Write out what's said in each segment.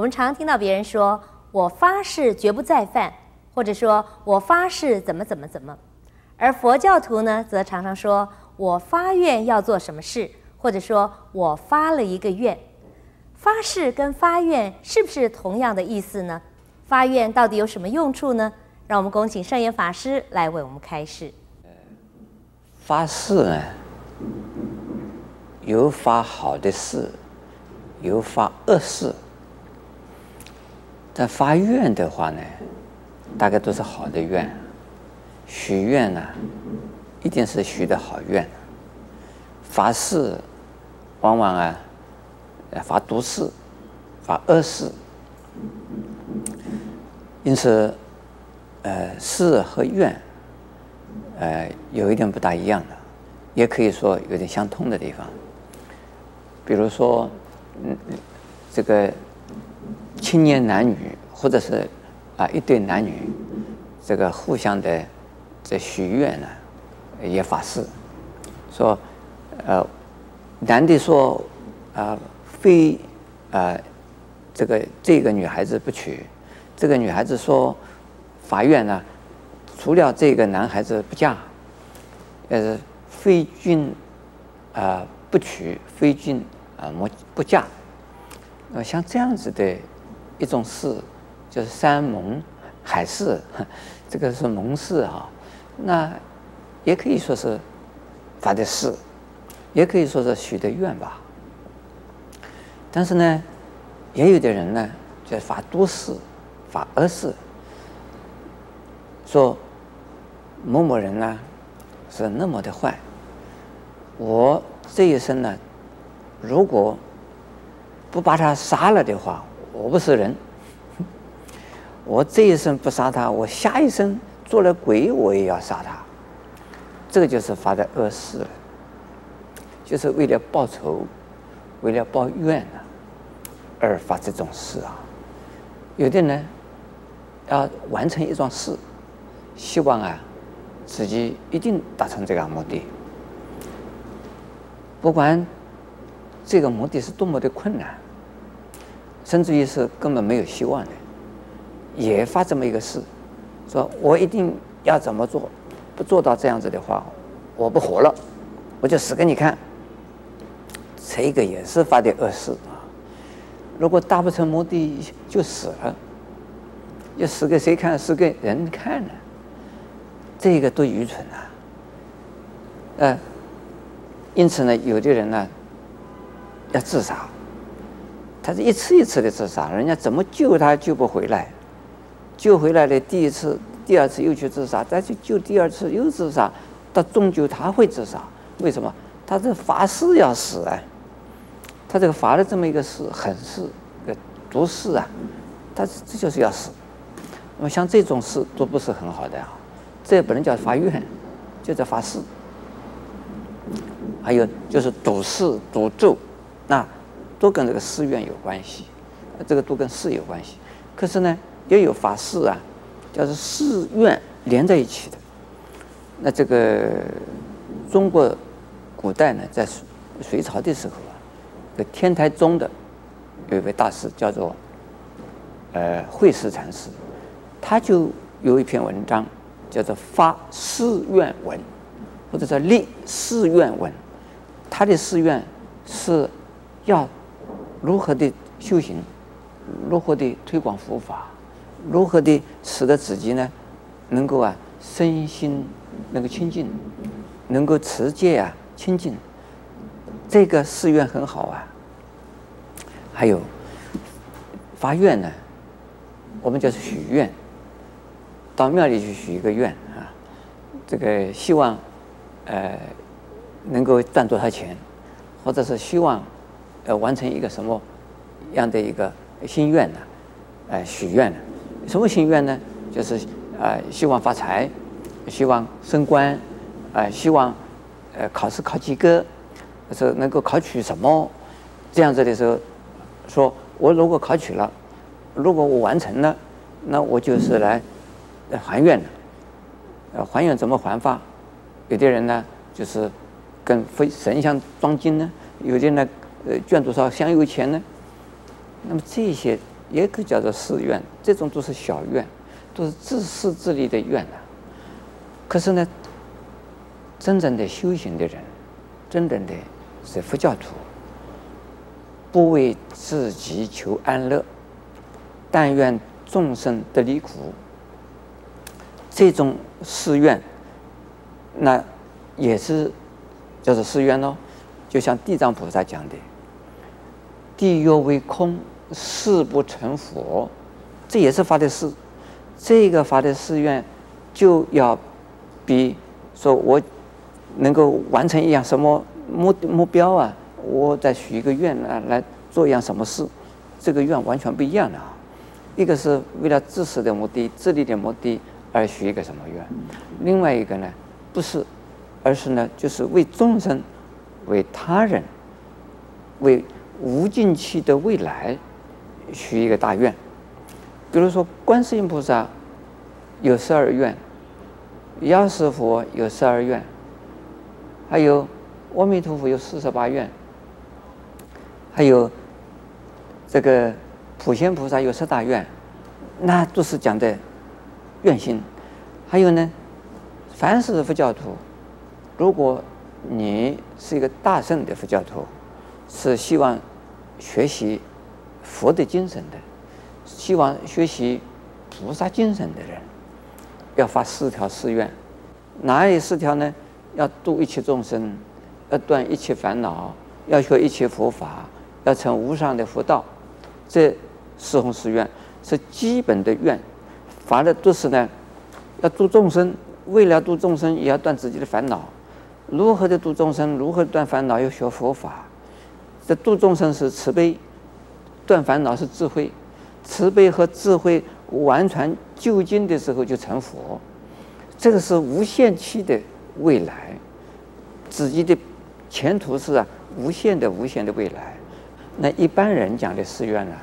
我们常听到别人说：“我发誓绝不再犯”，或者说我发誓怎么怎么怎么。而佛教徒呢，则常常说：“我发愿要做什么事”，或者说我发了一个愿。发誓跟发愿是不是同样的意思呢？发愿到底有什么用处呢？让我们恭请圣严法师来为我们开示。发誓呢，有发好的誓，有发恶誓。但发愿的话呢，大概都是好的愿。许愿呢，一定是许的好愿。发誓，往往啊，发毒誓，发恶誓。因此，呃，誓和愿，呃，有一点不大一样的，也可以说有点相通的地方。比如说，嗯，这个。青年男女，或者是啊一对男女，这个互相的这许愿呢，也发誓，说，呃，男的说啊，非啊这个这个女孩子不娶，这个女孩子说发愿呢，除了这个男孩子不嫁，呃非君啊不娶，非君啊莫不嫁，呃像这样子的。一种誓，就是山盟海誓，这个是盟誓啊。那也可以说是发的誓，也可以说是许的愿吧。但是呢，也有的人呢，就发毒誓、发恶誓，说某某人呢是那么的坏，我这一生呢，如果不把他杀了的话。我不是人，我这一生不杀他，我下一生做了鬼，我也要杀他。这个就是发的恶事了，就是为了报仇，为了报怨呢，而发这种事啊。有的人要完成一桩事，希望啊自己一定达成这个目的，不管这个目的是多么的困难。甚至于是根本没有希望的，也发这么一个誓，说我一定要怎么做，不做到这样子的话，我不活了，我就死给你看。这个也是发的恶誓啊！如果达不成目的就死了，要死给谁看？死给人看呢？这个多愚蠢啊！呃，因此呢，有的人呢要自杀。他是一次一次的自杀，人家怎么救他救不回来，救回来了第一次、第二次又去自杀，再去救第二次又自杀，到终究他会自杀。为什么？他这发誓要死啊！他这个发了这么一个誓，狠誓、个毒誓啊，他这就是要死。那么像这种事都不是很好的啊，这也不能叫发愿，就叫发誓。还有就是赌誓、赌咒，那。都跟这个寺院有关系，这个都跟寺有关系。可是呢，也有发誓啊，叫做寺院连在一起的。那这个中国古代呢，在隋朝的时候啊，这天台宗的有一位大师叫做呃慧思禅师，他就有一篇文章叫做《发寺院文》，或者叫《立寺院文》。他的寺院是要。如何的修行，如何的推广佛法，如何的使得自己呢，能够啊身心能够清净，能够持戒啊清净，这个寺院很好啊。还有发愿呢，我们就是许愿，到庙里去许一个愿啊，这个希望呃能够赚多少钱，或者是希望。呃完成一个什么样的一个心愿呢？呃，许愿呢？什么心愿呢？就是呃，希望发财，希望升官，呃，希望呃考试考及格，是能够考取什么？这样子的时候，说我如果考取了，如果我完成了，那我就是来还愿的。呃，还愿怎么还法？有的人呢，就是跟佛神像装金呢；有的呢。呃，捐多少香油钱呢？那么这些也可叫做寺院，这种都是小院，都是自私自利的愿呐。可是呢，真正的修行的人，真正的是佛教徒，不为自己求安乐，但愿众生得离苦。这种寺院，那也是叫做寺院喽。就像地藏菩萨讲的：“地狱为空，誓不成佛。”这也是发的誓。这个发的誓愿，就要比说我能够完成一样什么目目标啊，我再许一个愿啊，来做一样什么事，这个愿完全不一样的啊。一个是为了自私的目的、自利的目的而许一个什么愿，另外一个呢，不是，而是呢，就是为众生。为他人，为无尽期的未来，许一个大愿。比如说，观世音菩萨有十二愿，药师佛有十二愿，还有阿弥陀佛有四十八愿，还有这个普贤菩萨有十大愿，那都是讲的愿心。还有呢，凡是佛教徒，如果你是一个大乘的佛教徒，是希望学习佛的精神的，希望学习菩萨精神的人，要发四条誓愿。哪里四条呢？要度一切众生，要断一切烦恼，要学一切佛法，要成无上的佛道。这四弘誓愿是基本的愿，发的都是呢，要度众生，为了度众生，也要断自己的烦恼。如何的度众生？如何断烦恼？要学佛法。这度众生是慈悲，断烦恼是智慧。慈悲和智慧完全究竟的时候，就成佛。这个是无限期的未来，自己的前途是啊，无限的、无限的未来。那一般人讲的誓愿呢？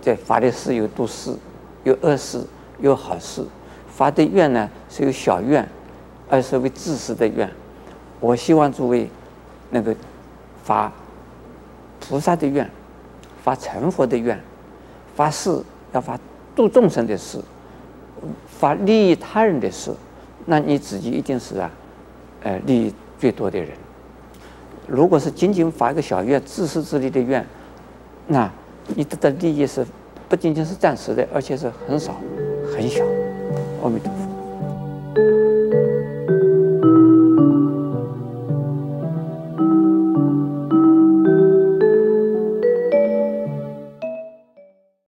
在发的誓有度誓，有恶誓，有好誓。发的愿呢是有小愿，而是为自私的愿。我希望诸位能够发菩萨的愿，发成佛的愿，发誓要发度众生的誓，发利益他人的事，那你自己一定是啊，呃，利益最多的人。如果是仅仅发一个小愿，自私自利的愿，那你得的利益是不仅仅是暂时的，而且是很少很小。阿弥陀佛。